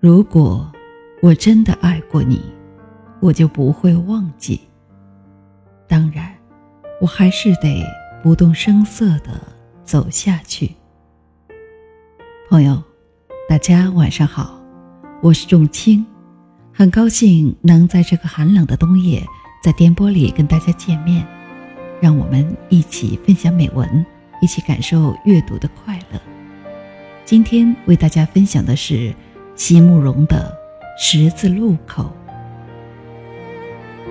如果我真的爱过你，我就不会忘记。当然，我还是得不动声色的走下去。朋友，大家晚上好，我是仲青，很高兴能在这个寒冷的冬夜，在电波里跟大家见面，让我们一起分享美文，一起感受阅读的快乐。今天为大家分享的是席慕容的《十字路口》。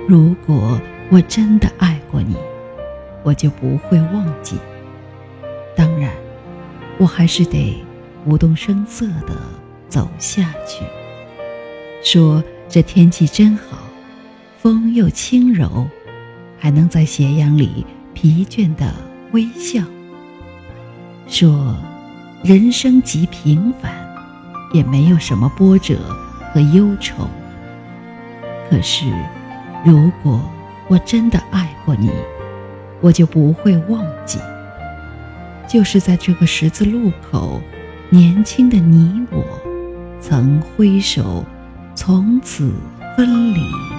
如果我真的爱过你，我就不会忘记。当然，我还是得不动声色的走下去。说这天气真好，风又轻柔，还能在斜阳里疲倦的微笑。说。人生极平凡，也没有什么波折和忧愁。可是，如果我真的爱过你，我就不会忘记。就是在这个十字路口，年轻的你我，曾挥手，从此分离。